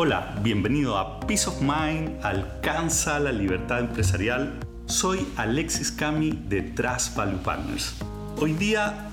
Hola, bienvenido a Peace of Mind, alcanza la libertad empresarial. Soy Alexis Cami de Trust Value Partners. Hoy día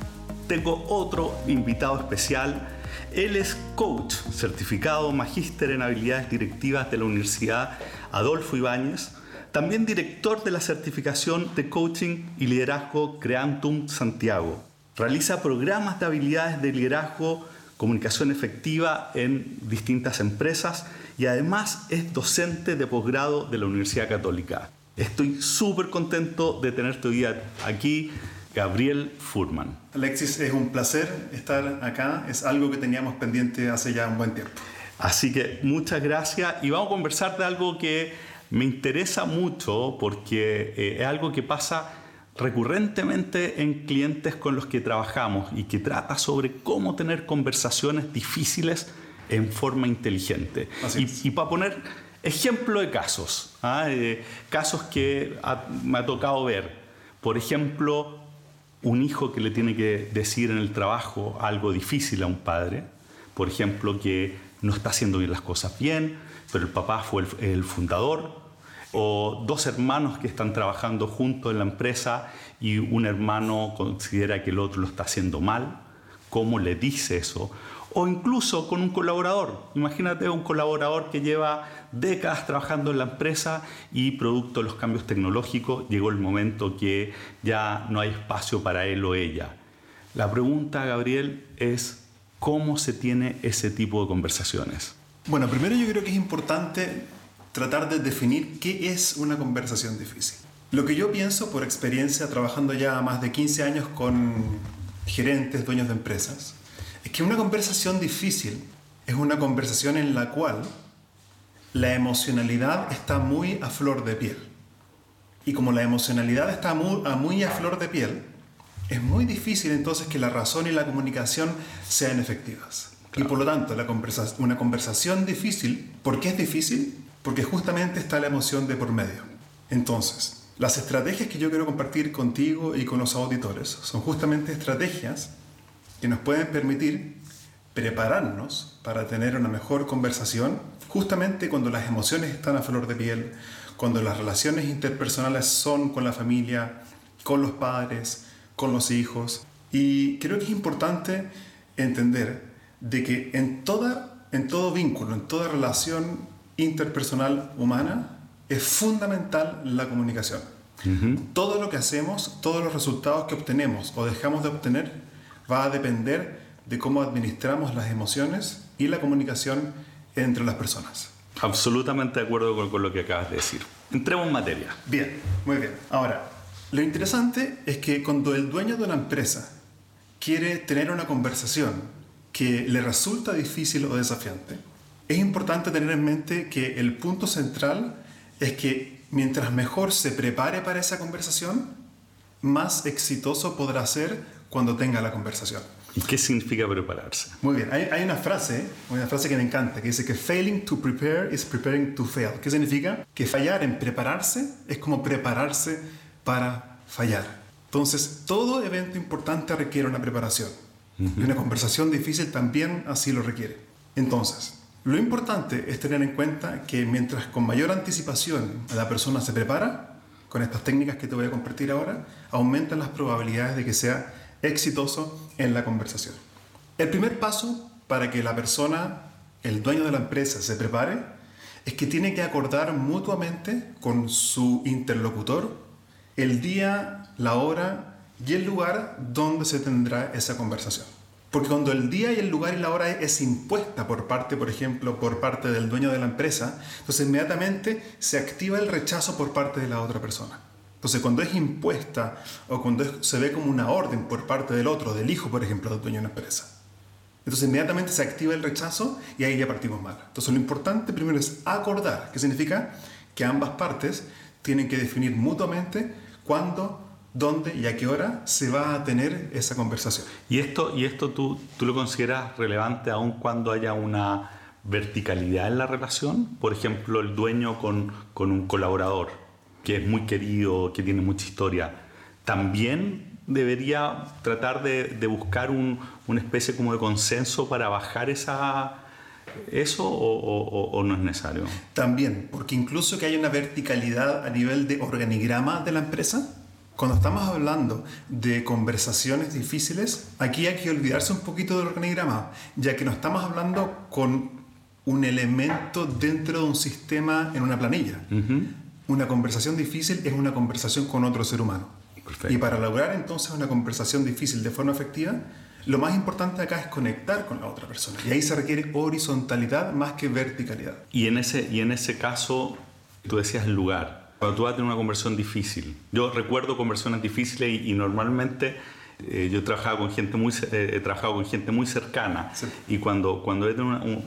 tengo otro invitado especial. Él es coach, certificado magíster en habilidades directivas de la Universidad Adolfo Ibáñez, también director de la certificación de coaching y liderazgo Creantum Santiago. Realiza programas de habilidades de liderazgo comunicación efectiva en distintas empresas y además es docente de posgrado de la Universidad Católica. Estoy súper contento de tenerte hoy aquí, Gabriel Furman. Alexis, es un placer estar acá, es algo que teníamos pendiente hace ya un buen tiempo. Así que muchas gracias y vamos a conversar de algo que me interesa mucho porque eh, es algo que pasa recurrentemente en clientes con los que trabajamos y que trata sobre cómo tener conversaciones difíciles en forma inteligente. Y, para poner ejemplo de casos, ¿ah? eh, casos que me ha tocado ver, por ejemplo, un hijo que le tiene que decir en el trabajo algo difícil a un padre, por ejemplo, que no está haciendo bien las cosas bien, pero el papá fue el fundador, o dos hermanos que están trabajando juntos en la empresa y un hermano considera que el otro lo está haciendo mal, ¿cómo le dice eso? O incluso con un colaborador. Imagínate un colaborador que lleva décadas trabajando en la empresa y producto de los cambios tecnológicos llegó el momento que ya no hay espacio para él o ella. La pregunta, Gabriel, es cómo se tiene ese tipo de conversaciones. Bueno, primero yo creo que es importante tratar de definir qué es una conversación difícil. Lo que yo pienso por experiencia trabajando ya más de 15 años con gerentes, dueños de empresas, es que una conversación difícil es una conversación en la cual la emocionalidad está muy a flor de piel. Y como la emocionalidad está muy a, muy a flor de piel, es muy difícil entonces que la razón y la comunicación sean efectivas. Y por lo tanto, una conversación difícil, ¿por qué es difícil? Porque justamente está la emoción de por medio. Entonces, las estrategias que yo quiero compartir contigo y con los auditores son justamente estrategias que nos pueden permitir prepararnos para tener una mejor conversación justamente cuando las emociones están a flor de piel, cuando las relaciones interpersonales son con la familia, con los padres, con los hijos. Y creo que es importante entender de que en, todo vínculo, en toda relación interpersonal humana es fundamental la comunicación. Todo lo que hacemos, todos los resultados que obtenemos o dejamos de obtener va a depender de cómo administramos las emociones y la comunicación entre las personas. Absolutamente de acuerdo con, con lo que acabas de decir. Entremos en materia. Bien, muy bien. Ahora, lo interesante es que cuando el dueño de una empresa quiere tener una conversación que le resulta difícil o desafiante, es importante tener en mente que el punto central es que mientras mejor se prepare para esa conversación, más exitoso podrá ser cuando tenga la conversación. ¿Y qué significa prepararse? Muy bien, hay, una frase, una frase que me encanta, que dice que failing to prepare is preparing to fail. ¿Qué significa? Que fallar en prepararse es como prepararse para fallar. Entonces, todo evento importante requiere una preparación. Y una conversación difícil también así lo requiere. Entonces, lo importante es tener en cuenta que mientras con mayor anticipación la persona se prepara, con estas técnicas que te voy a compartir ahora, aumentan las probabilidades de que sea exitoso en la conversación. El primer paso para que la persona, el dueño de la empresa, se prepare es que tiene que acordar mutuamente con su interlocutor el día, la hora y el lugar donde se tendrá esa conversación. Porque cuando el día y el lugar y la hora es impuesta por parte, por ejemplo, por parte del dueño de la empresa, entonces inmediatamente se activa el rechazo por parte de la otra persona. Entonces cuando es impuesta o cuando se ve como una orden por parte del otro, del hijo, por ejemplo, del dueño de una empresa, entonces inmediatamente se activa el rechazo y ahí ya partimos mal. Entonces lo importante primero es acordar, que significa que ambas partes tienen que definir mutuamente cuándo dónde y a qué hora se va a tener esa conversación. ¿Y esto, y esto tú, tú lo consideras relevante aun cuando haya una verticalidad en la relación? Por ejemplo, el dueño con, con un colaborador que es muy querido, que tiene mucha historia, también debería tratar de, de buscar un, una especie como de consenso para bajar esa, eso o, no es necesario? También, porque incluso que haya una verticalidad a nivel de organigrama de la empresa, cuando estamos hablando de conversaciones difíciles, aquí hay que olvidarse un poquito del organigrama, ya que no estamos hablando con un elemento dentro de un sistema en una planilla. Una conversación difícil es una conversación con otro ser humano. Y para lograr entonces una conversación difícil de forma efectiva, lo más importante acá es conectar con la otra persona. Y ahí se requiere horizontalidad más que verticalidad. Y en ese, y en ese caso, tú decías lugar. Cuando tú vas a tener una conversión difícil. Yo recuerdo conversiones difíciles y, normalmente eh, yo he trabajado con gente muy, eh, he trabajado con gente muy cercana. Y cuando, cuando he tenido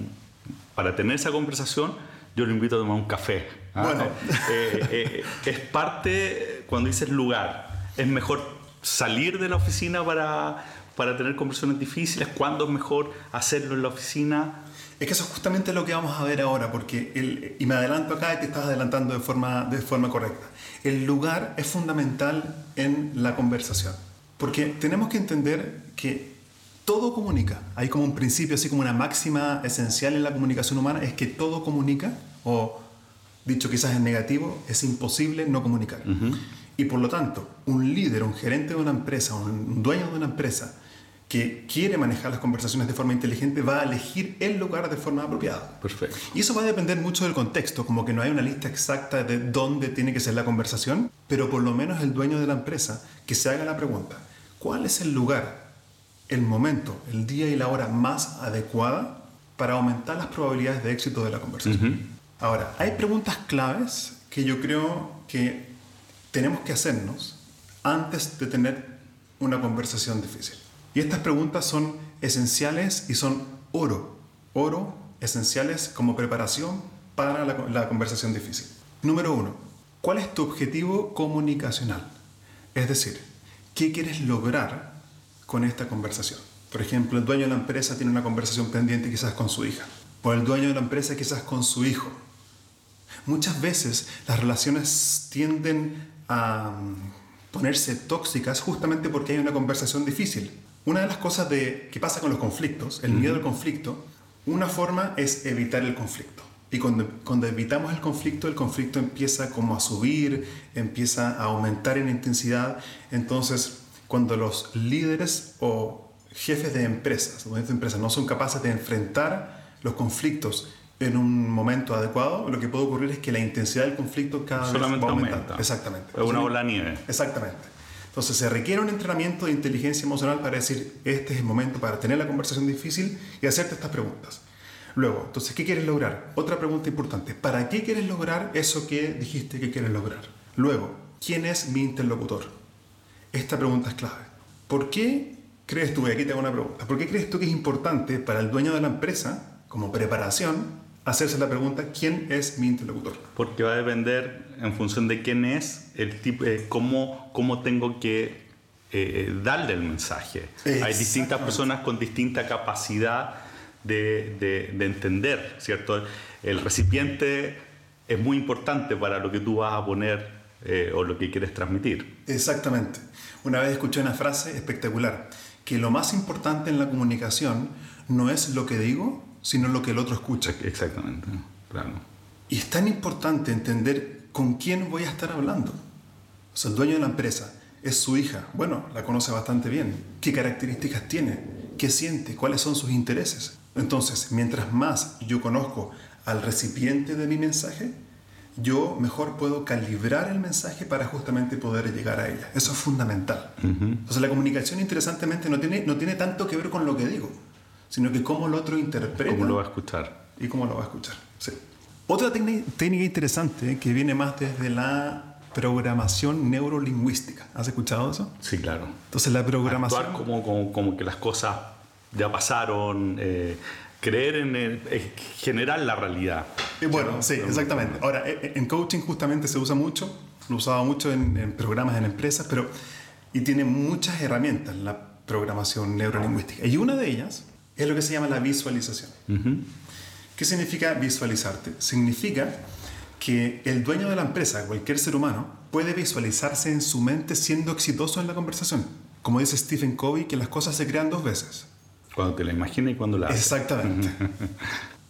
para tener esa conversación, yo lo invito a tomar un café. ¿ah? Bueno. Eh, es parte, cuando dices lugar, es mejor salir de la oficina para para tener conversaciones difíciles? ¿Cuándo es mejor hacerlo en la oficina? Es que eso es justamente lo que vamos a ver ahora, porque el, y me adelanto acá y te estás adelantando de forma, de forma correcta. El lugar es fundamental en la conversación, porque tenemos que entender que todo comunica. Hay como un principio, así como una máxima esencial en la comunicación humana, es que todo comunica, o dicho quizás en negativo, es imposible no comunicar. Y por lo tanto, un líder, un gerente de una empresa, un dueño de una empresa, que quiere manejar las conversaciones de forma inteligente va a elegir el lugar de forma apropiada. Perfecto. Y eso va a depender mucho del contexto, como que no hay una lista exacta de dónde tiene que ser la conversación, pero por lo menos el dueño de la empresa que se haga la pregunta, ¿cuál es el lugar, el momento, el día y la hora más adecuada para aumentar las probabilidades de éxito de la conversación? Ahora, hay preguntas claves que yo creo que tenemos que hacernos antes de tener una conversación difícil. Y estas preguntas son esenciales y son oro, oro esenciales como preparación para la, conversación difícil. Número uno, ¿cuál es tu objetivo comunicacional? Es decir, ¿qué quieres lograr con esta conversación? Por ejemplo, el dueño de la empresa tiene una conversación pendiente quizás con su hija, o el dueño de la empresa quizás con su hijo. Muchas veces las relaciones tienden a mm, ponerse tóxicas justamente porque hay una conversación difícil. Una de las cosas de, que pasa con los conflictos, el miedo al conflicto, una forma es evitar el conflicto. Y cuando, cuando, evitamos el conflicto, el conflicto empieza como a subir, empieza a aumentar en intensidad. Entonces, cuando los líderes o jefes de empresas, de empresas no son capaces de enfrentar los conflictos en un momento adecuado, lo que puede ocurrir es que la intensidad del conflicto cada vez va aumenta. Exactamente. Es una bola nieve. Exactamente. Entonces se requiere un entrenamiento de inteligencia emocional para decir, este es el momento para tener la conversación difícil y hacerte estas preguntas. Luego, entonces, ¿qué quieres lograr? Otra pregunta importante, ¿para qué quieres lograr eso que dijiste que quieres lograr? Luego, ¿quién es mi interlocutor? Esta pregunta es clave. ¿Por qué crees tú, y aquí te hago una pregunta, ¿por qué crees tú que es importante para el dueño de la empresa, como preparación, hacerse la pregunta, ¿quién es mi interlocutor? Porque va a depender en función de quién es, el tipo, eh, cómo, cómo tengo que eh, eh, darle el mensaje. Hay distintas personas con distinta capacidad de, de, entender, ¿cierto? El recipiente es muy importante para lo que tú vas a poner o lo que quieres transmitir. Exactamente. Una vez escuché una frase espectacular, que lo más importante en la comunicación no es lo que digo, sino lo que el otro escucha. Exactamente, claro. Y es tan importante entender con quién voy a estar hablando. O sea, el dueño de la empresa es su hija. Bueno, la conoce bastante bien. ¿Qué características tiene? ¿Qué siente? ¿Cuáles son sus intereses? Entonces, mientras más yo conozco al recipiente de mi mensaje, yo mejor puedo calibrar el mensaje para justamente poder llegar a ella. Eso es fundamental. Entonces, la comunicación, interesantemente, no tiene, no tiene tanto que ver con lo que digo, sino que cómo el otro interpreta. Cómo lo va a escuchar. Y cómo lo va a escuchar, sí. Otra técnica interesante que viene más desde la programación neurolingüística. ¿Has escuchado eso? Sí, claro. Entonces la programación... Actuar como, como, que las cosas ya pasaron, eh, creer en el, generar la realidad. Eh, bueno, sí, exactamente. Ahora, eh, en coaching justamente se usa mucho, lo usaba mucho en, programas en empresas, pero... Y tiene muchas herramientas la programación neurolingüística. Y una de ellas es lo que se llama la visualización. ¿Qué significa visualizarte? Significa que el dueño de la empresa, cualquier ser humano, puede visualizarse en su mente siendo exitoso en la conversación. Como dice Stephen Covey, que las cosas se crean dos veces. Cuando te la imaginas y cuando la haces. Exactamente.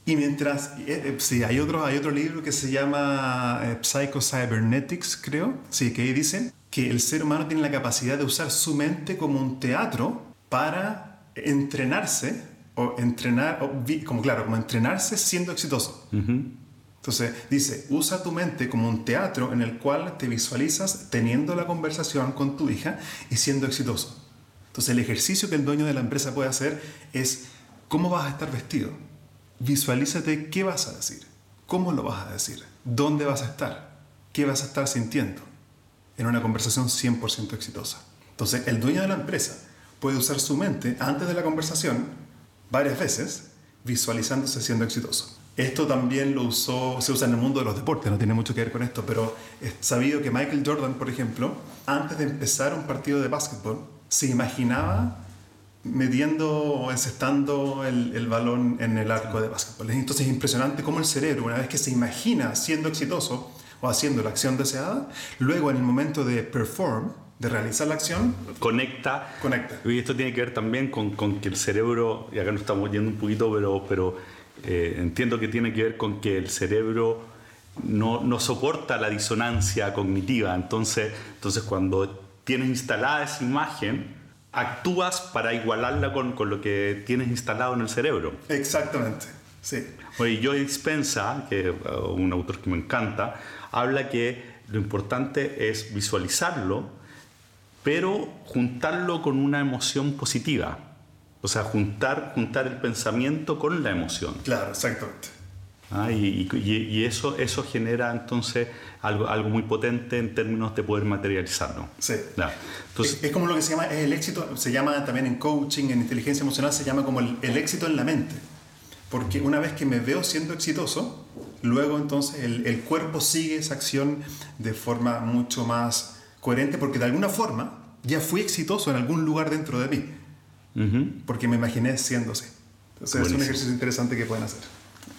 Y mientras, eh, eh, sí, hay otro, hay otro libro que se llama eh, Psycho-Cybernetics, creo, sí, que ahí dicen que el ser humano tiene la capacidad de usar su mente como un teatro para entrenarse, o entrenar, o como claro, como entrenarse siendo exitoso. Entonces dice, usa tu mente como un teatro en el cual te visualizas teniendo la conversación con tu hija y siendo exitoso. Entonces el ejercicio que el dueño de la empresa puede hacer es, ¿cómo vas a estar vestido? Visualízate qué vas a decir, cómo lo vas a decir, dónde vas a estar, qué vas a estar sintiendo en una conversación 100% exitosa. Entonces, el dueño de la empresa puede usar su mente antes de la conversación varias veces visualizándose siendo exitoso. Esto también lo usó, se usa en el mundo de los deportes, no tiene mucho que ver con esto, pero es sabido que Michael Jordan, por ejemplo, antes de empezar un partido de básquetbol, se imaginaba metiendo o encestando el, el, balón en el arco de básquetbol. Entonces es impresionante cómo el cerebro, una vez que se imagina siendo exitoso o haciendo la acción deseada, luego en el momento de perform, de realizar la acción, conecta. Conecta. Y esto tiene que ver también con, con que el cerebro, y acá nos estamos yendo un poquito, pero, pero eh, entiendo que tiene que ver con que el cerebro no, no soporta la disonancia cognitiva. Entonces, entonces cuando tienes instalada esa imagen, actúas para igualarla con, con, lo que tienes instalado en el cerebro. Exactamente, sí. Oye, Joe Dispensa, que es uh, un autor que me encanta, habla que lo importante es visualizarlo, pero juntarlo con una emoción positiva. O sea, juntar, juntar el pensamiento con la emoción. Claro, exactamente. Ah, y, y, y, eso, eso genera entonces algo, algo muy potente en términos de poder materializarlo. Sí. Entonces, es, es, como lo que se llama el éxito, se llama también en coaching, en inteligencia emocional, se llama como el, el, éxito en la mente. Porque una vez que me veo siendo exitoso, luego entonces el, el cuerpo sigue esa acción de forma mucho más coherente, porque de alguna forma ya fui exitoso en algún lugar dentro de mí. Uh -huh. Porque me imaginé siendo así. Entonces Buenísimo. es un ejercicio interesante que pueden hacer.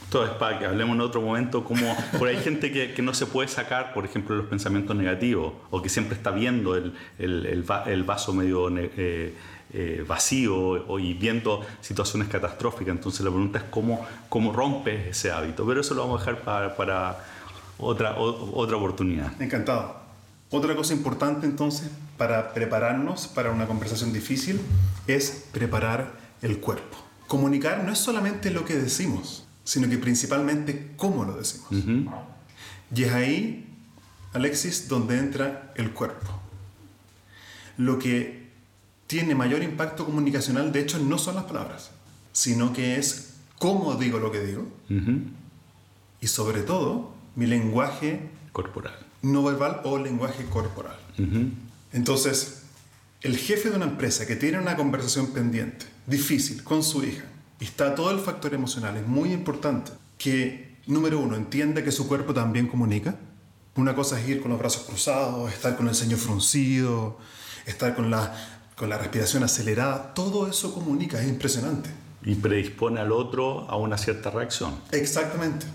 Esto es para que hablemos en otro momento, como por hay gente que, que, no se puede sacar, por ejemplo, los pensamientos negativos, o que siempre está viendo el, el, el, el vaso medio eh, eh, vacío o, y viendo situaciones catastróficas. Entonces la pregunta es cómo, cómo rompes ese hábito, pero eso lo vamos a dejar para, para otra, o, otra oportunidad. Encantado. Otra cosa importante entonces para prepararnos para una conversación difícil es preparar el cuerpo. Comunicar no es solamente lo que decimos, sino que principalmente cómo lo decimos. Uh -huh. Y es ahí, Alexis, donde entra el cuerpo. Lo que tiene mayor impacto comunicacional, de hecho, no son las palabras, sino que es cómo digo lo que digo uh -huh. y sobre todo mi lenguaje corporal. No verbal o lenguaje corporal. Uh -huh. Entonces, el jefe de una empresa que tiene una conversación pendiente, difícil, con su hija, y está todo el factor emocional. Es muy importante que, número uno, entienda que su cuerpo también comunica. Una cosa es ir con los brazos cruzados, estar con el ceño fruncido, estar con la, con la respiración acelerada. Todo eso comunica, es impresionante. Y predispone al otro a una cierta reacción. Exactamente.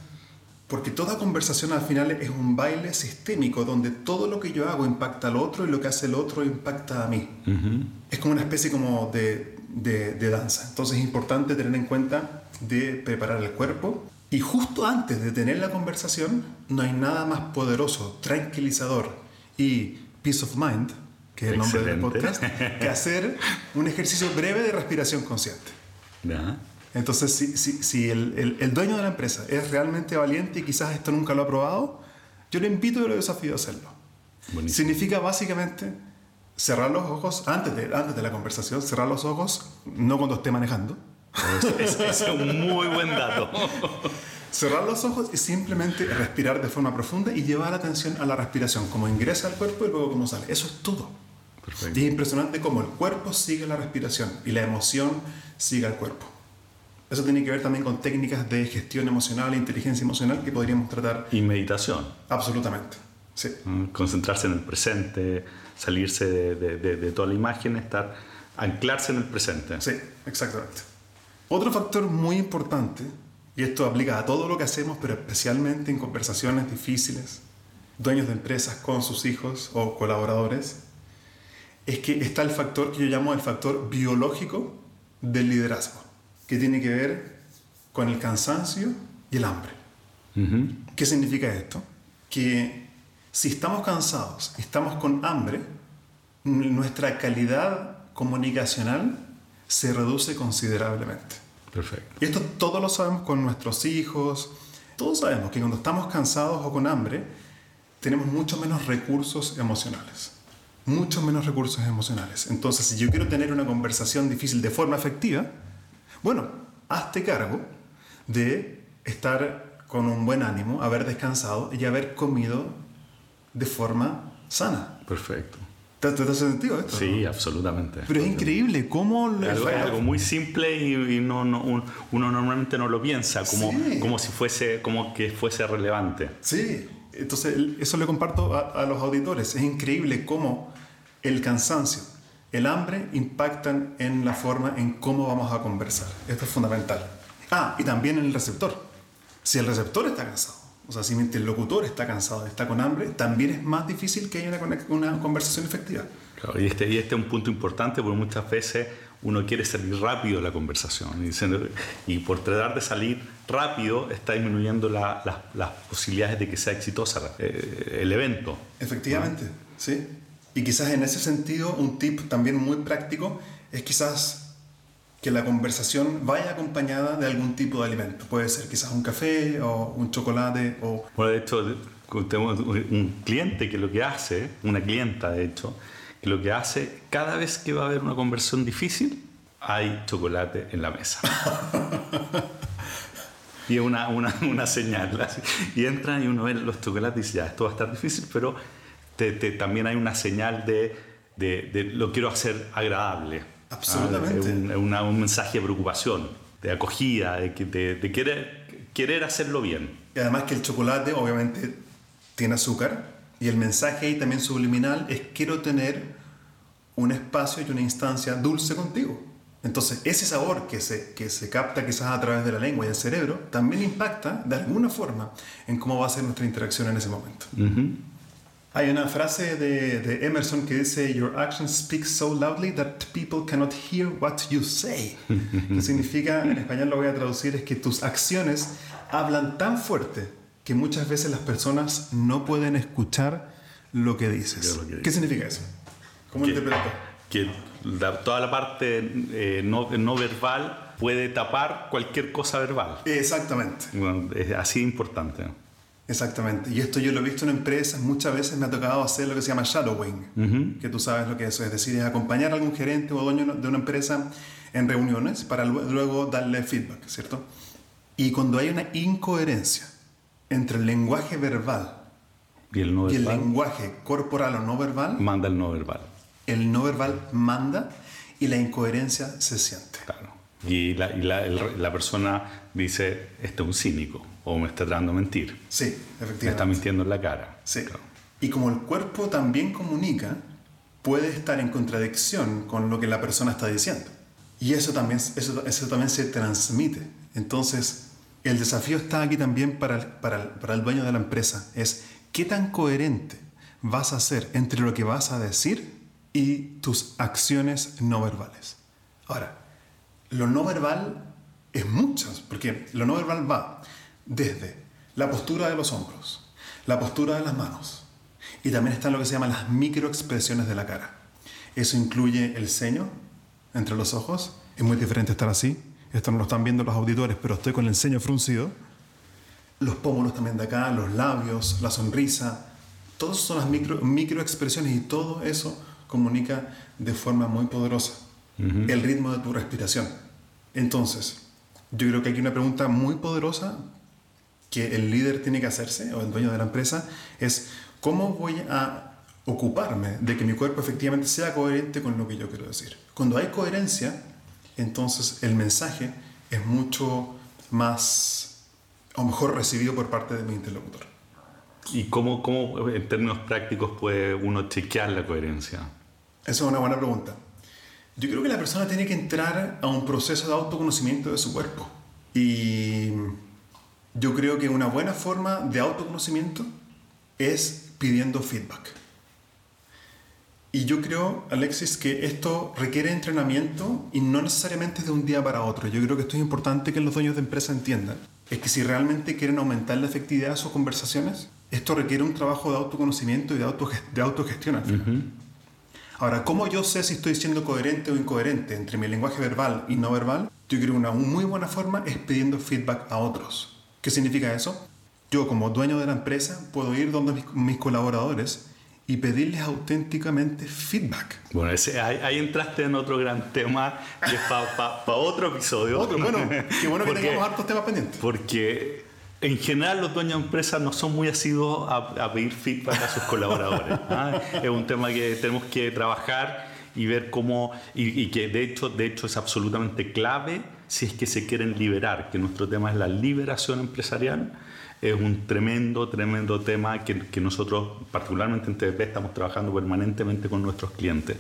Porque toda conversación al final es un baile sistémico donde todo lo que yo hago impacta al otro y lo que hace el otro impacta a mí. Uh -huh. Es como una especie como de de, de, danza. Entonces es importante tener en cuenta de preparar el cuerpo. Y justo antes de tener la conversación, no hay nada más poderoso, tranquilizador y peace of mind, que es el nombre del podcast, que hacer un ejercicio breve de respiración consciente. ¿Ya? Entonces, si, si, si el, el, el, dueño de la empresa es realmente valiente y quizás esto nunca lo ha probado, yo le invito y lo desafío a hacerlo. Buenísimo. Significa básicamente cerrar los ojos antes de, antes de la conversación, cerrar los ojos, no cuando esté manejando. Es, es un muy buen dato. cerrar los ojos y simplemente respirar de forma profunda y llevar la atención a la respiración, como ingresa al cuerpo y luego como sale. Eso es todo. Perfecto. Y es impresionante cómo el cuerpo sigue la respiración y la emoción sigue al cuerpo. Eso tiene que ver también con técnicas de gestión emocional inteligencia emocional que podríamos tratar. Y meditación. Absolutamente. Sí. Concentrarse en el presente, salirse de, de, de, de, toda la imagen, estar, anclarse en el presente. Sí, exactamente. Otro factor muy importante, y esto aplica a todo lo que hacemos, pero especialmente en conversaciones difíciles, dueños de empresas con sus hijos o colaboradores, es que está el factor que yo llamo el factor biológico del liderazgo, que tiene que ver con el cansancio y el hambre. ¿Qué significa esto? Que si estamos cansados, estamos con hambre, nuestra calidad comunicacional se reduce considerablemente. Perfecto. Y esto todos lo sabemos con nuestros hijos. Todos sabemos que cuando estamos cansados o con hambre, tenemos mucho menos recursos emocionales. Mucho menos recursos emocionales. Entonces, si yo quiero tener una conversación difícil de forma efectiva, bueno, hazte cargo de estar con un buen ánimo, haber descansado y haber comido de forma sana. Perfecto. ¿Te, te hace sentido esto? Sí, absolutamente. Pero es increíble cómo... Es algo, algo muy simple y, y no, no, un- uno normalmente no lo piensa como, Sí. como si fuese, como que fuese relevante. Sí, entonces eso le comparto a, a los auditores. Es increíble cómo el cansancio, el hambre impactan en la forma en cómo vamos a conversar. Esto es fundamental. Ah, y también en el receptor. Si el receptor está cansado, o sea, si mi interlocutor está cansado, está con hambre, también es más difícil que haya una, conversación efectiva. Claro, y, este, y este es un punto importante porque muchas veces uno quiere salir rápido de la conversación y, por tratar de salir rápido está disminuyendo la- las- las posibilidades de que sea exitosa eh, el evento. Efectivamente, sí. Y quizás en ese sentido, un tip también muy práctico es quizás que la conversación vaya acompañada de algún tipo de alimento. Puede ser quizás un café o un chocolate o... Bueno, de hecho, tenemos un cliente que lo que hace, una clienta de hecho, que lo que hace, cada vez que va a haber una conversión difícil, hay chocolate en la mesa. y es una, una, una señal. Y entra y uno ve los chocolates y dice, ya, esto va a estar difícil, pero te- te- también hay una señal de, de- de lo quiero hacer agradable. Ah, Absolutamente. un, es una- un mensaje de preocupación, de acogida, de, de- querer, querer hacerlo bien. Y además que el chocolate obviamente tiene azúcar y el mensaje ahí también subliminal es quiero tener un espacio y una instancia dulce contigo. Entonces ese sabor que se, que se capta quizás a través de la lengua y el cerebro también impacta de alguna forma en cómo va a ser nuestra interacción en ese momento. Hay una frase de, de Emerson que dice Your actions speak so loudly that people cannot hear what you say. que significa, en español lo voy a traducir, es que tus acciones hablan tan fuerte que muchas veces las personas no pueden escuchar lo que dices. Lo que ¿Qué significa eso? ¿Cómo interpretas? que toda la parte eh, no, no verbal puede tapar cualquier cosa verbal. Exactamente. Bueno, es así de importante. Exactamente. Y esto yo lo he visto en empresas, muchas veces me ha tocado hacer lo que se llama shadowing, que tú sabes lo que es eso, es decir, es acompañar a algún gerente o dueño de una empresa en reuniones para lu- luego darle feedback, ¿cierto? Y cuando hay una incoherencia entre el lenguaje verbal Y el no y el verbal lenguaje corporal o no verbal, manda el no verbal. el no verbal manda y la incoherencia se siente. Claro. Y la, y la- el- la persona dice, este es un cínico o me está tratando de mentir. Sí, Me está efectivamente. mintiendo en la cara. Sí. Claro. Y como el cuerpo también comunica, puede estar en contradicción con lo que la persona está diciendo. Y eso también, eso, eso también se transmite. Entonces, el desafío está aquí también para el, para, el, para el dueño de la empresa. Es qué tan coherente vas a ser entre lo que vas a decir y tus acciones no verbales. Ahora, lo no verbal es muchas, porque lo no verbal va desde la postura de los hombros, la postura de las manos, y también están lo que se llaman las microexpresiones de la cara. Eso incluye el ceño entre los ojos, es muy diferente estar así, esto no lo están viendo los auditores, pero estoy con el ceño fruncido, los pómulos también de acá, los labios, la sonrisa, todas son las micro, microexpresiones y todo eso comunica de forma muy poderosa el ritmo de tu respiración. Entonces, yo creo que aquí una pregunta muy poderosa que el líder tiene que hacerse, o el dueño de la empresa, es cómo voy a ocuparme de que mi cuerpo efectivamente sea coherente con lo que yo quiero decir. Cuando hay coherencia, entonces el mensaje es mucho más o mejor recibido por parte de mi interlocutor. ¿Y cómo, cómo, en términos prácticos, puede uno chequear la coherencia? Esa es una buena pregunta. Yo creo que la persona tiene que entrar a un proceso de autoconocimiento de su cuerpo. Y yo creo que una buena forma de autoconocimiento es pidiendo feedback. Y yo creo, Alexis, que esto requiere entrenamiento y no necesariamente de un día para otro. Yo creo que esto es importante que los dueños de empresa entiendan. Es que si realmente quieren aumentar la efectividad de sus conversaciones, esto requiere un trabajo de autoconocimiento y de, de autogestión al final. Ahora, ¿cómo yo sé si estoy siendo coherente o incoherente entre mi lenguaje verbal y no verbal? Yo creo que una muy buena forma es pidiendo feedback a otros. ¿Qué significa eso? Yo como dueño de la empresa puedo ir donde mis, colaboradores y pedirles auténticamente feedback. Bueno, ese, ahí, entraste en otro gran tema que es para otro episodio. Otro, bueno, qué bueno que tengamos hartos temas pendientes. Porque en general los dueños de empresas no son muy asiduos a, pedir feedback a sus colaboradores. ¿ah? Es un tema que tenemos que trabajar y ver cómo, y, y, que de hecho, de hecho es absolutamente clave si es que se quieren liberar, que nuestro tema es la liberación empresarial es un tremendo, tremendo tema que, que, nosotros, particularmente en TVP, estamos trabajando permanentemente con nuestros clientes.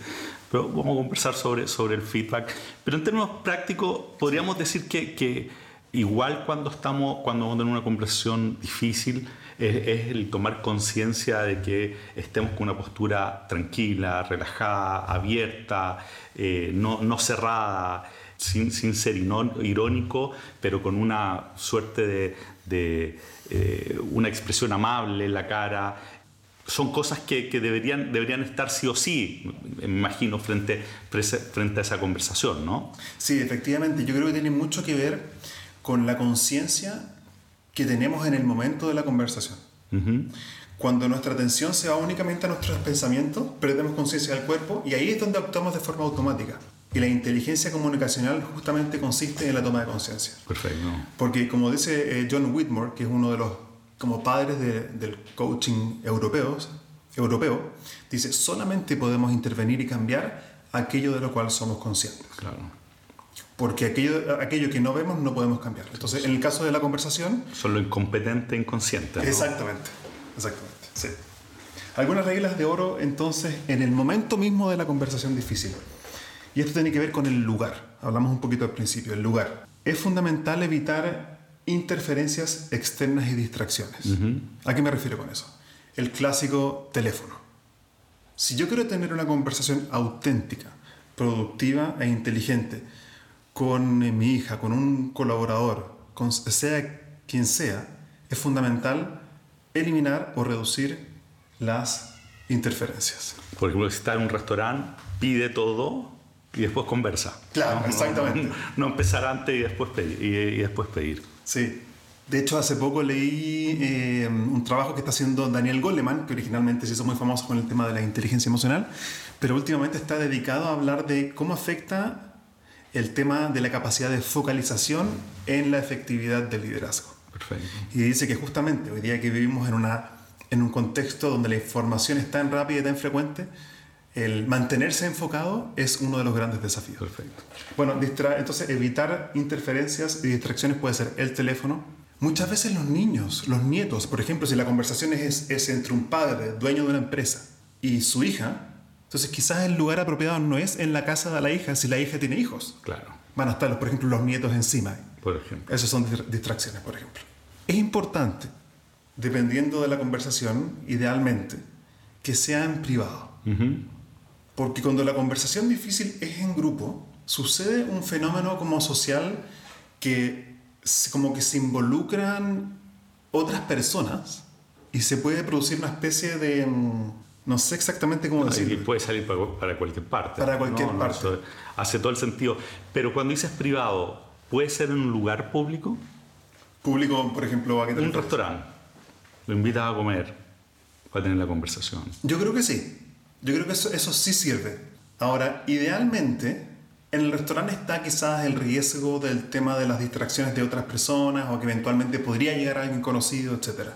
Pero vamos a conversar sobre, sobre el feedback. Pero en términos prácticos, podríamos decir que, que igual cuando estamos cuando en una conversación difícil, es, el tomar conciencia de que estemos con una postura tranquila, relajada, abierta, eh, no, no cerrada. Sin, sin, ser irónico, pero con una suerte de, de eh, una expresión amable en la cara. Son cosas que, que, deberían, deberían estar sí o sí, me imagino, frente, frente a esa conversación, ¿no? Sí, efectivamente. Yo creo que tiene mucho que ver con la conciencia que tenemos en el momento de la conversación. Cuando nuestra atención se va únicamente a nuestros pensamientos, perdemos conciencia del cuerpo y ahí es donde actuamos de forma automática. Y la inteligencia comunicacional justamente consiste en la toma de conciencia. Perfecto. Porque como dice eh, John Whitmore, que es uno de los como padres del coaching europeos, europeo, dice, solamente podemos intervenir y cambiar aquello de lo cual somos conscientes. Claro. Porque aquello, aquello que no vemos no podemos cambiar. Entonces, en el caso de la conversación... Son lo incompetente e inconsciente. Exactamente, exactamente, sí. Algunas reglas de oro, entonces, en el momento mismo de la conversación difícil. Y esto tiene que ver con el lugar. Hablamos un poquito al principio, el lugar. Es fundamental evitar interferencias externas y distracciones. ¿A qué me refiero con eso? El clásico teléfono. Si yo quiero tener una conversación auténtica, productiva e inteligente con mi hija, con un colaborador, con sea quien sea, es fundamental eliminar o reducir las interferencias. Por ejemplo, si está en un restaurante, pide todo y después conversa. Claro, exactamente. No, empezar antes y después pedir. Y, después pedir. Sí. De hecho, hace poco leí eh, un trabajo que está haciendo Daniel Goleman, que originalmente se hizo muy famoso con el tema de la inteligencia emocional, pero últimamente está dedicado a hablar de cómo afecta el tema de la capacidad de focalización en la efectividad del liderazgo. Perfecto. Y dice que justamente hoy día que vivimos en, una, en un contexto donde la información es tan rápida y tan frecuente, el mantenerse enfocado es uno de los grandes desafíos. Perfecto. Bueno, entonces evitar interferencias y distracciones puede ser el teléfono. Muchas veces los niños, los nietos, por ejemplo, si la conversación es, es entre un padre, dueño de una empresa, y su hija, entonces quizás el lugar apropiado no es en la casa de la hija si la hija tiene hijos. Claro. Van a estar, por ejemplo, los nietos encima. Por ejemplo. Esas son distracciones, por ejemplo. Es importante, dependiendo de la conversación, idealmente, que sea en privado. Porque cuando la conversación difícil es en grupo, sucede un fenómeno como social que como que se involucran otras personas y se puede producir una especie de... Mm, no sé exactamente cómo decirlo. Y puede salir para, cualquier parte. Para cualquier parte. hace todo el sentido. Pero cuando dices privado, ¿puede ser en un lugar público? Público, por ejemplo, ¿a Un restaurante. Lo invitas a comer para tener la conversación. Yo creo que sí. Yo creo que eso, eso sí sirve. Ahora, idealmente, en el restaurante está quizás el riesgo del tema de las distracciones de otras personas o que eventualmente podría llegar alguien conocido, etc.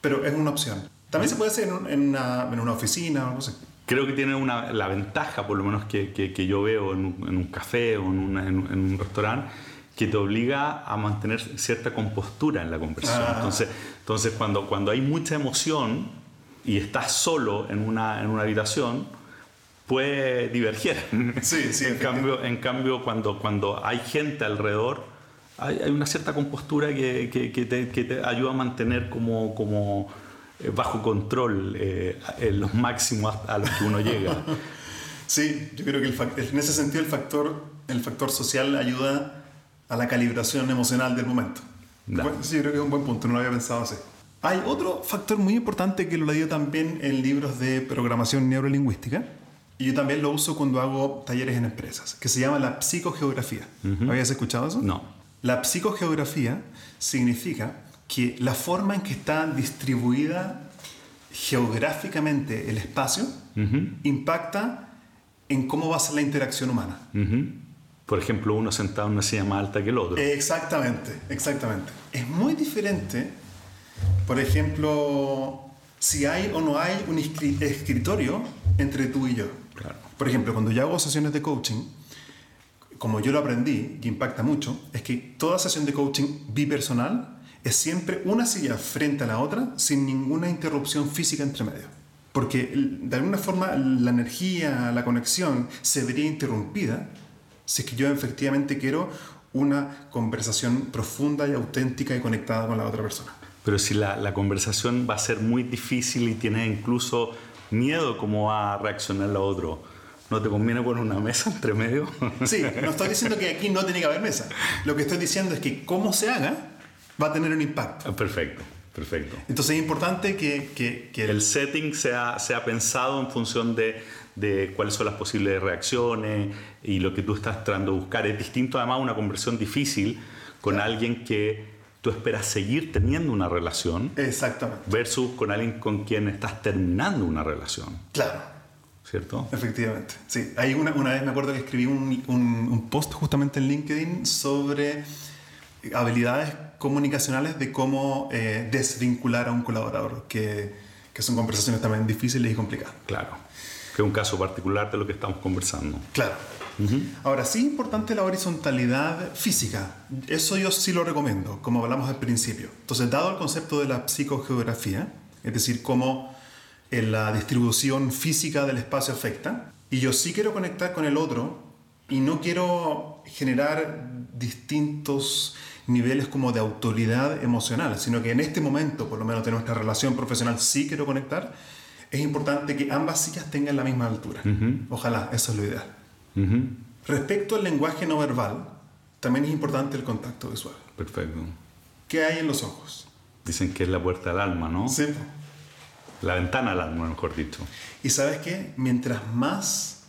Pero es una opción. También se puede hacer en, una, en una, oficina o algo así. Creo que tiene una, la ventaja, por lo menos que, que, yo veo en un, en un, café o en, en un restaurante, que te obliga a mantener cierta compostura en la conversación. Ah. Entonces, entonces cuando, cuando hay mucha emoción, y estás solo en una, en una habitación, puede diverger. Sí, sí, en, cambio, en cambio, cuando, cuando hay gente alrededor, hay, hay una cierta compostura que, que, que, te, que, te, ayuda a mantener como, como eh, bajo control eh, los máximos a los que uno llega. Sí, yo creo que en ese sentido el factor, el factor social ayuda a la calibración emocional del momento. sí, yo creo que es un buen punto, no lo había pensado así. Hay otro factor muy importante que lo leído también en libros de programación neurolingüística, y yo también lo uso cuando hago talleres en empresas, que se llama la psicogeografía. ¿Habías escuchado eso? No. La psicogeografía significa que la forma en que está distribuida geográficamente el espacio impacta en cómo va a ser la interacción humana. Por ejemplo, uno sentado en una silla más alta que el otro. Exactamente, exactamente. Es muy diferente, por ejemplo, si hay o no hay un escritorio entre tú y yo. Por ejemplo, cuando yo hago sesiones de coaching, como yo lo aprendí, y impacta mucho, es que toda sesión de coaching bipersonal es siempre una silla frente a la otra sin ninguna interrupción física entre medio. Porque de alguna forma la energía, la conexión se vería interrumpida si es que yo efectivamente quiero una conversación profunda y auténtica y conectada con la otra persona. Pero si la, la conversación va a ser muy difícil y tienes incluso miedo cómo va a reaccionar la otro, ¿No te conviene poner una mesa entre medio? Sí, no estoy diciendo que aquí no tiene que haber mesa. Lo que estoy diciendo es que cómo se haga va a tener un impacto. Ah, perfecto, perfecto. Entonces es importante que... que, el setting sea, sea pensado en función de, de, cuáles son las posibles reacciones y lo que tú estás tratando de buscar. Es distinto además una conversión difícil con alguien que tú esperas seguir teniendo una relación. Exactamente. Versus con alguien con quien estás terminando una relación. Claro. ¿cierto? Efectivamente, sí. Hay una, una vez me acuerdo que escribí un, un, post justamente en LinkedIn sobre habilidades comunicacionales de cómo eh, desvincular a un colaborador, que, que, son conversaciones también difíciles y complicadas. Claro, que es un caso particular de lo que estamos conversando. Claro. Ahora, sí es importante la horizontalidad física. Eso yo sí lo recomiendo, como hablamos al principio. Entonces, dado el concepto de la psicogeografía, es decir, cómo en la distribución física del espacio afecta, y yo sí quiero conectar con el otro y no quiero generar distintos niveles como de autoridad emocional, sino que en este momento, por lo menos de nuestra relación profesional, sí quiero conectar, es importante que ambas sillas tengan la misma altura. Ojalá, eso es lo ideal. Respecto al lenguaje no verbal, también es importante el contacto visual. Perfecto. ¿Qué hay en los ojos? Dicen que es la puerta del alma, ¿no? Sí. La ventana al alma, mejor dicho. Y sabes qué? Mientras más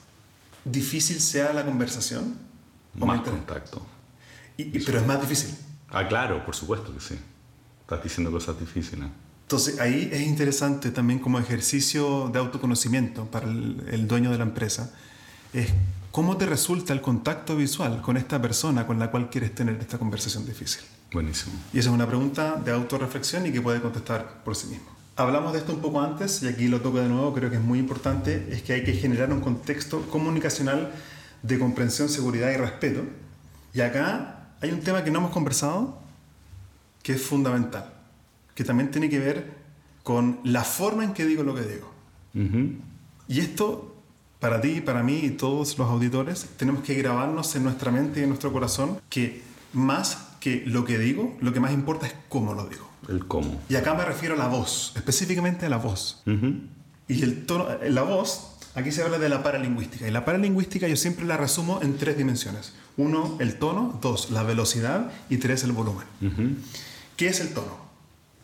difícil sea la conversación, más contacto. Y, pero es más difícil. Ah, claro, por supuesto que sí. Estás diciendo cosas difíciles. Entonces ahí es interesante también como ejercicio de autoconocimiento para el, el dueño de la empresa, es cómo te resulta el contacto visual con esta persona con la cual quieres tener esta conversación difícil. Buenísimo. Y esa es una pregunta de autorreflexión y que puede contestar por sí mismo. Hablamos de esto un poco antes y aquí lo toco de nuevo, creo que es muy importante, es que hay que generar un contexto comunicacional de comprensión, seguridad y respeto. Y acá hay un tema que no hemos conversado, que es fundamental, que también tiene que ver con la forma en que digo lo que digo. Y esto, para ti, para mí y todos los auditores, tenemos que grabarnos en nuestra mente y en nuestro corazón que más que lo que digo, lo que más importa es cómo lo digo. El cómo. Y acá me refiero a la voz, específicamente a la voz. Y el tono, la voz, aquí se habla de la paralingüística. Y la paralingüística yo siempre la resumo en tres dimensiones. Uno, el tono. Dos, la velocidad. Y tres, el volumen. ¿Qué es el tono?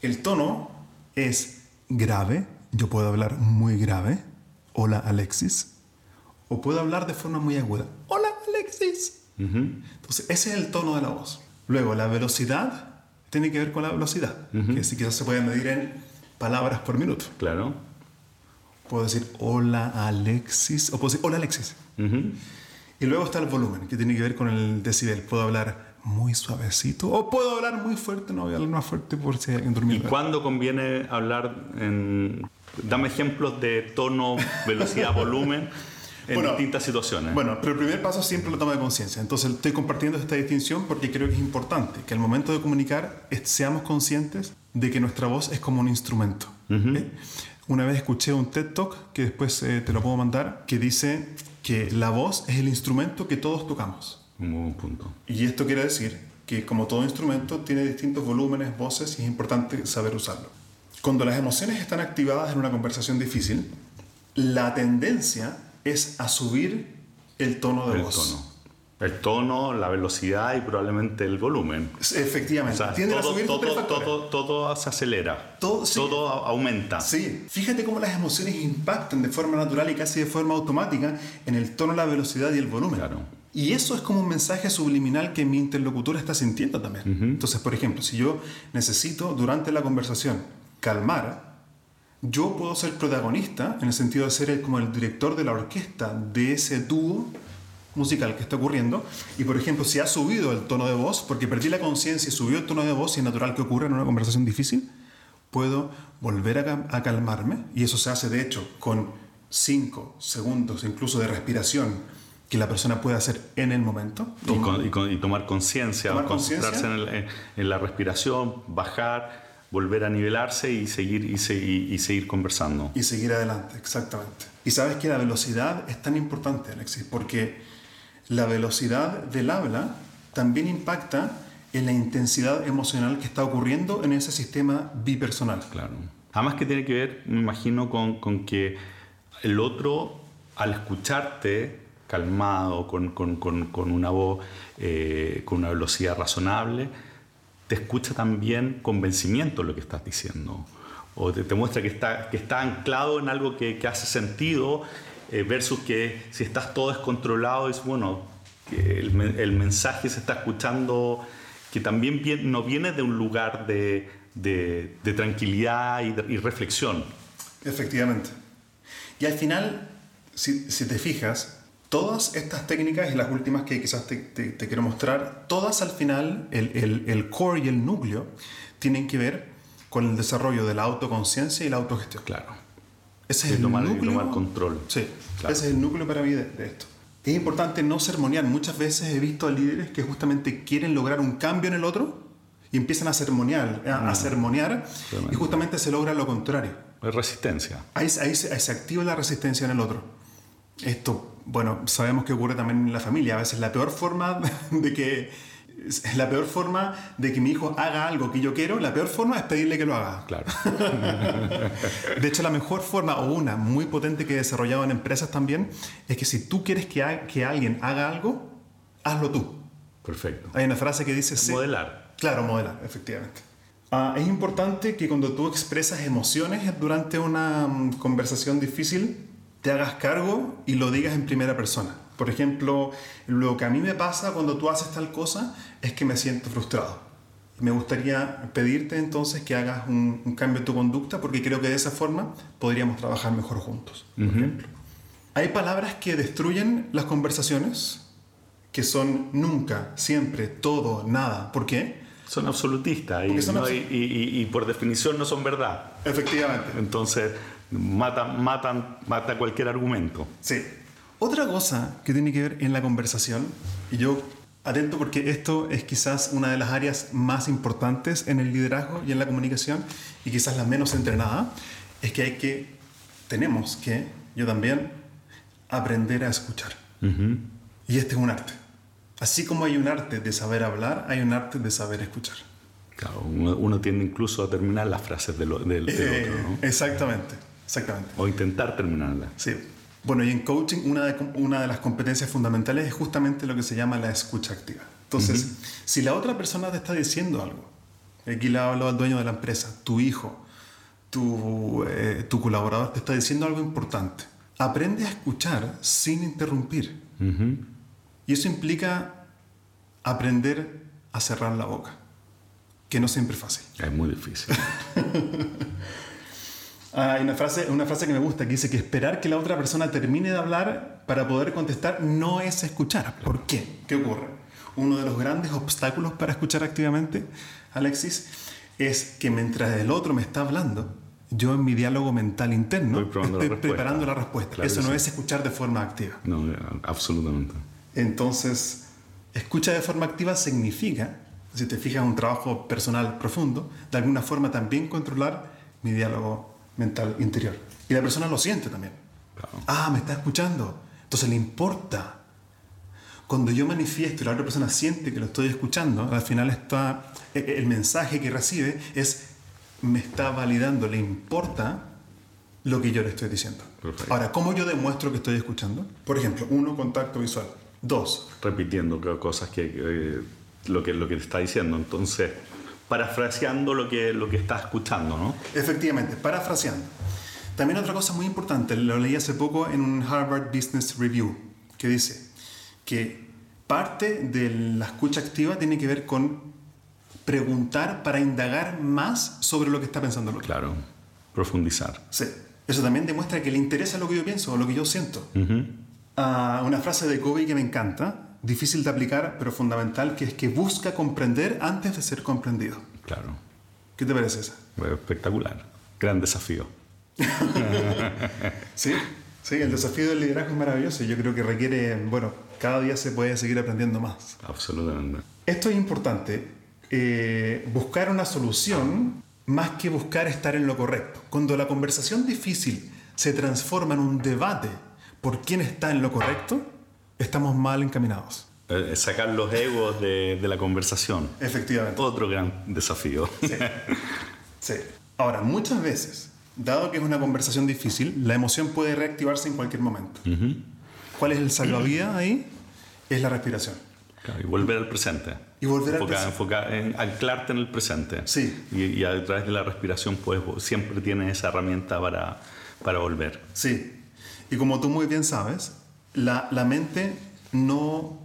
El tono es grave. Yo puedo hablar muy grave. Hola, Alexis. O puedo hablar de forma muy aguda. Hola, Alexis. Entonces, ese es el tono de la voz. Luego, la velocidad tiene que ver con la velocidad, que si quizás se puede medir en palabras por minuto. Claro. Puedo decir hola Alexis, o puedo decir hola Alexis. Y luego está el volumen, que tiene que ver con el decibel. Puedo hablar muy suavecito o puedo hablar muy fuerte, no voy a hablar más fuerte por si hay alguien durmiendo. ¿Y cuándo conviene hablar en... Dame ejemplos de tono, velocidad, volumen en distintas situaciones. Bueno, pero el primer paso siempre lo toma de conciencia. Entonces estoy compartiendo esta distinción porque creo que es importante que al momento de comunicar seamos conscientes de que nuestra voz es como un instrumento. Una vez escuché un TED Talk, que después eh, te lo puedo mandar, que dice que la voz es el instrumento que todos tocamos. Un buen punto. Y esto quiere decir que como todo instrumento tiene distintos volúmenes, voces y es importante saber usarlo. Cuando las emociones están activadas en una conversación difícil, la tendencia es a subir el tono de el voz. tono. El tono, la velocidad y probablemente el volumen. Efectivamente. O sea, Tienden todo, a subir todo, todo, todo se acelera. Todo- sí. Todo aumenta. Sí, fíjate cómo las emociones impactan de forma natural y casi de forma automática en el tono, la velocidad y el volumen. Claro. Y eso es como un mensaje subliminal que mi interlocutor está sintiendo también. Entonces, por ejemplo, si yo necesito durante la conversación calmar, yo puedo ser protagonista en el sentido de ser el- como el director de la orquesta de ese dúo musical que está ocurriendo. Y por ejemplo, si ha subido el tono de voz, porque perdí la conciencia y subió el tono de voz, y es natural que ocurra en una conversación difícil, puedo volver a, ca- a calmarme. Y eso se hace, de hecho, con 5 segundos incluso de respiración que la persona puede hacer en el momento. Y, con- y con- y tomar conciencia, concentrarse en, el- en- en la respiración, bajar, volver a nivelarse y seguir, y, se- y- y seguir conversando. y seguir adelante, exactamente. Y sabes que la velocidad es tan importante, Alexis, porque la velocidad del habla también impacta en la intensidad emocional que está ocurriendo en ese sistema bipersonal. Claro. Además que tiene que ver, me imagino, con, con que el otro, al escucharte calmado, con, con- con- con una voz, eh, con una velocidad razonable, te escucha también con vencimiento lo que estás diciendo. O te, muestra que está, que está anclado en algo que, que hace sentido, eh, versus que si estás todo descontrolado, es bueno, el, el mensaje se está escuchando, que también bien- no viene de un lugar de, de- tranquilidad y, y reflexión. Efectivamente. Y al final, si, si te fijas, todas estas técnicas y las últimas que quizás te, te- te quiero mostrar, todas al final, el, el- el core y el núcleo, tienen que ver con el desarrollo de la autoconciencia y la autogestión. Claro. Ese es Y el tomar, y núcleo. tomar control. Sí, Claro. ese es el núcleo para mí de, de esto. Es importante no sermonear. Muchas veces he visto a líderes que justamente quieren lograr un cambio en el otro y empiezan a sermonear, a, a sermonear Tremendo. y justamente se logra lo contrario. Es resistencia. Ahí, ahí ahí se activa la resistencia en el otro. Esto, bueno, sabemos que ocurre también en la familia. A veces la peor forma de que la peor forma de que mi hijo haga algo que yo quiero, la peor forma es pedirle que lo haga. Claro. De hecho, la mejor forma, o una muy potente que he desarrollado en empresas también, es que si tú quieres que, ha- que alguien haga algo, hazlo tú. Perfecto. Hay una frase que dice... "Sí". Modelar. Claro, modelar, efectivamente. Ah, es importante que cuando tú expresas emociones durante una mm, conversación difícil, te hagas cargo y lo digas en primera persona. Por ejemplo, lo que a mí me pasa cuando tú haces tal cosa es que me siento frustrado. Me gustaría pedirte entonces que hagas un, un cambio en tu conducta porque creo que de esa forma podríamos trabajar mejor juntos. Por ejemplo. Hay palabras que destruyen las conversaciones, que son nunca, siempre, todo, nada. ¿Por qué? Son absolutistas y, son no- abs- y- y- y por definición no son verdad. Efectivamente. Entonces matan, matan, mata cualquier argumento. Sí. Otra cosa que tiene que ver en la conversación, y yo atento porque esto es quizás una de las áreas más importantes en el liderazgo y en la comunicación, y quizás la menos entrenada, es que hay que, tenemos que, yo también, aprender a escuchar. Y este es un arte. Así como hay un arte de saber hablar, hay un arte de saber escuchar. Claro, uno, uno tiende incluso a terminar las frases del, del- del Eh, otro, ¿no? Exactamente, exactamente. O intentar terminarlas. Sí. Bueno, y en coaching una de, una de las competencias fundamentales es justamente lo que se llama la escucha activa. Entonces, si la otra persona te está diciendo algo, aquí le hablo al dueño de la empresa, tu hijo, tu, eh, tu colaborador te está diciendo algo importante, aprende a escuchar sin interrumpir. Y eso implica aprender a cerrar la boca, que no siempre es fácil. Es muy difícil. Ah, Hay una frase, una frase que me gusta que dice que esperar que la otra persona termine de hablar para poder contestar no es escuchar. ¿Por qué? ¿Qué ocurre? Uno de los grandes obstáculos para escuchar activamente, Alexis, es que mientras el otro me está hablando, yo en mi diálogo mental interno Estoy la respuesta. preparando la respuesta. Claro Eso no sí. es escuchar de forma activa. No, absolutamente. Entonces, escucha de forma activa significa, si te fijas, un trabajo personal profundo, de alguna forma también controlar mi diálogo mental interior. Y la persona lo siente también. Claro. Ah, me está escuchando. Entonces le importa. Cuando yo manifiesto y la otra persona siente que lo estoy escuchando, al final está, e- el mensaje que recibe es, me está validando, le importa lo que yo le estoy diciendo. Perfecto. Ahora, ¿cómo yo demuestro que estoy escuchando? Por ejemplo, uno, contacto visual. Dos, Repitiendo cosas que, eh, lo, que lo que te está diciendo. Entonces, parafraseando lo que, lo que estás escuchando, ¿no? efectivamente, parafraseando. También otra cosa muy importante, lo leí hace poco en un Harvard Business Review, que dice que parte de la escucha activa tiene que ver con preguntar para indagar más sobre lo que está pensando el otro. Claro, profundizar. Sí. Eso también demuestra que le interesa lo que yo pienso o lo que yo siento. Ah, una frase de Kobe que me encanta, difícil de aplicar, pero fundamental, que es que busca comprender antes de ser comprendido. Claro. ¿Qué te parece esa? Espectacular. Gran desafío. Sí, sí, el desafío del liderazgo es maravilloso y yo creo que requiere, bueno, cada día se puede seguir aprendiendo más. Absolutamente. Esto es importante, eh, buscar una solución más que buscar estar en lo correcto. Cuando la conversación difícil se transforma en un debate por quién está en lo correcto, estamos mal encaminados. Eh, sacar los egos de, de la conversación. Efectivamente. Otro gran desafío. Sí. Ahora, muchas veces, dado que es una conversación difícil, la emoción puede reactivarse en cualquier momento. ¿Cuál es el salvavidas ahí? Es la respiración. Claro, y volver al presente. Y volver al Enfocar- presente. enfocar en anclarte en el presente. Sí. Y, y a través de la respiración, pues siempre tienes esa herramienta para, para volver. Sí. Y como tú muy bien sabes, la, la mente no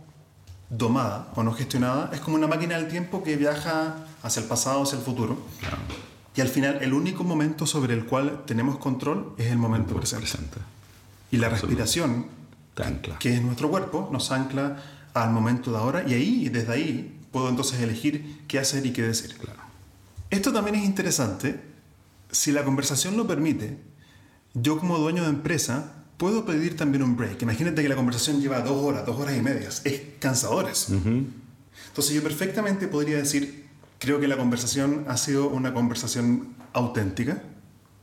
domada o no gestionada es como una máquina del tiempo que viaja hacia el pasado, hacia el futuro. Claro. Y al final, el único momento sobre el cual tenemos control es el momento presente. Presente. Y la respiración, ancla. que es nuestro cuerpo, nos ancla al momento de ahora y ahí, desde ahí, puedo entonces elegir qué hacer y qué decir. Claro. Esto también es interesante. Si la conversación lo permite, yo como dueño de empresa puedo pedir también un break. Imagínate que la conversación lleva dos horas, dos horas y medias. Es cansadores. Entonces yo perfectamente podría decir, creo que la conversación ha sido una conversación auténtica.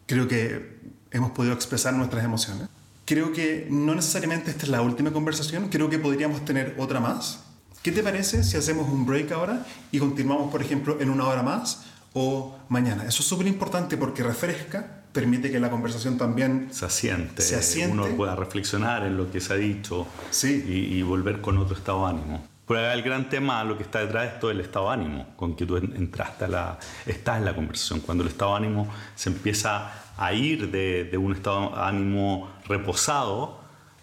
Creo que hemos podido expresar nuestras emociones. Creo que no necesariamente esta es la última conversación. Creo que podríamos tener otra más. ¿Qué te parece si hacemos un break ahora y continuamos, por ejemplo, en una hora más o mañana? Eso es súper importante porque refresca, permite que la conversación también... Se asiente, Se asiente. uno pueda reflexionar en lo que se ha dicho Sí. y, y volver con otro estado de ánimo. Pero el gran tema, lo que está detrás de esto es el estado de ánimo, con que tú en- entraste a la, estás en la conversación. Cuando el estado de ánimo se empieza a ir de, de un estado de ánimo reposado,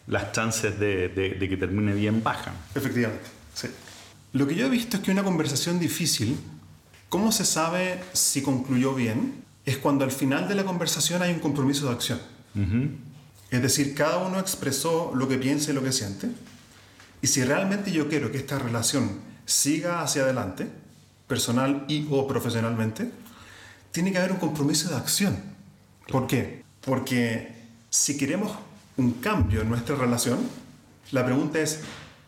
las chances de, de- de que termine bien bajan. Efectivamente, sí. Lo que yo he visto es que una conversación difícil, ¿cómo se sabe si concluyó bien? Es cuando al final de la conversación hay un compromiso de acción. Es decir, cada uno expresó lo que piensa y lo que siente. Y si realmente yo quiero que esta relación siga hacia adelante, personal y o profesionalmente, tiene que haber un compromiso de acción. ¿Por qué? Porque si queremos un cambio en nuestra relación, la pregunta es,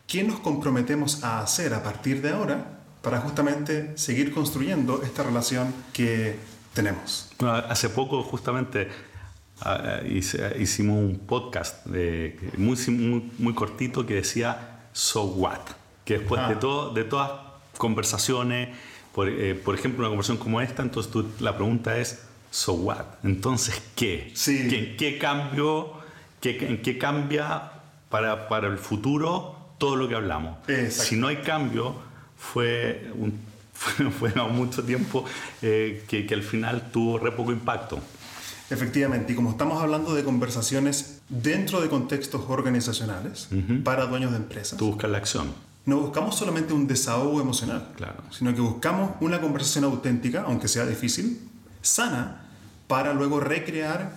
¿qué nos comprometemos a hacer a partir de ahora para justamente seguir construyendo esta relación que tenemos? Bueno, hace poco justamente ah, hice- hicimos un podcast de- muy, sim- muy, muy cortito que decía So What, que después Ah. de, todo, de todas conversaciones, por, eh, por ejemplo una conversación como esta, entonces tú- la pregunta es So What, entonces ¿qué? Sí. ¿Qué, qué cambio, qué, en qué cambia para, para el futuro todo lo que hablamos? Exacto. Si no hay cambio, fue, un, fue, fue mucho tiempo eh, que, que al final tuvo re poco impacto. Efectivamente, y como estamos hablando de conversaciones dentro de contextos organizacionales para dueños de empresas, Tú buscas la acción. no buscamos solamente un desahogo emocional, Claro. sino que buscamos una conversación auténtica, aunque sea difícil, sana, para luego recrear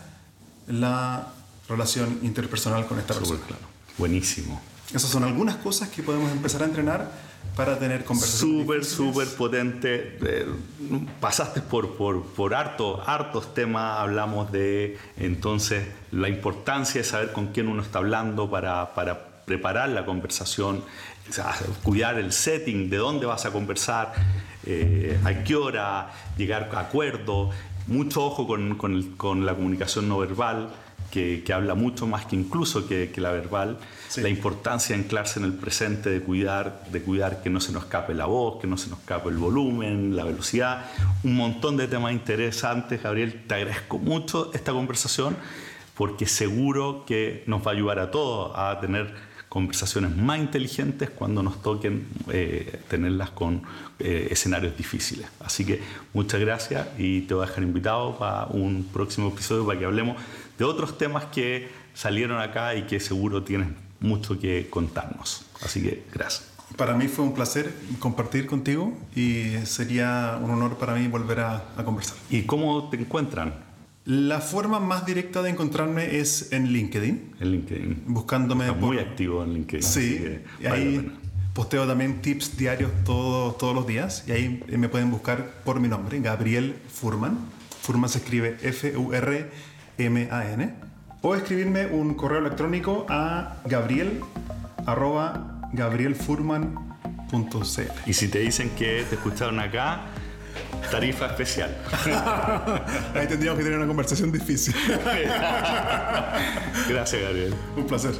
la relación interpersonal con esta Súper persona. claro. Buenísimo. Esas son algunas cosas que podemos empezar a entrenar para tener conversaciones. Súper, súper potente. Eh, pasaste por, por, por harto, hartos temas. Hablamos de entonces la importancia de saber con quién uno está hablando para, para preparar la conversación, o sea, cuidar el setting, de dónde vas a conversar, eh, a qué hora, llegar a acuerdos. Mucho ojo con, con con la comunicación no verbal. Que, habla mucho más que incluso que, la verbal, la importancia de anclarse en el presente, de cuidar, de cuidar que no se nos escape la voz, que no se nos escape el volumen, la velocidad, un montón de temas interesantes. Gabriel, te agradezco mucho esta conversación porque seguro que nos va a ayudar a todos a tener conversaciones más inteligentes cuando nos toquen eh, tenerlas con eh, escenarios difíciles. Así que muchas gracias y te voy a dejar invitado para un próximo episodio para que hablemos de otros temas que salieron acá y que seguro tienen mucho que contarnos. Así que gracias. Para mí fue un placer compartir contigo y sería un honor para mí volver a, a conversar. ¿Y cómo te encuentran? La forma más directa de encontrarme es en LinkedIn. En LinkedIn. Buscándome. muy activo en LinkedIn. Sí. Y ahí posteo también tips diarios todos los días. Y ahí me pueden buscar por mi nombre, Gabriel Furman. Furman se escribe F-U-R-M-A-N. O escribirme un correo electrónico a gabriel Y si te dicen que te escucharon acá, Tarifa especial. Ahí tendríamos que tener una conversación difícil. Gracias, Gabriel. Un placer.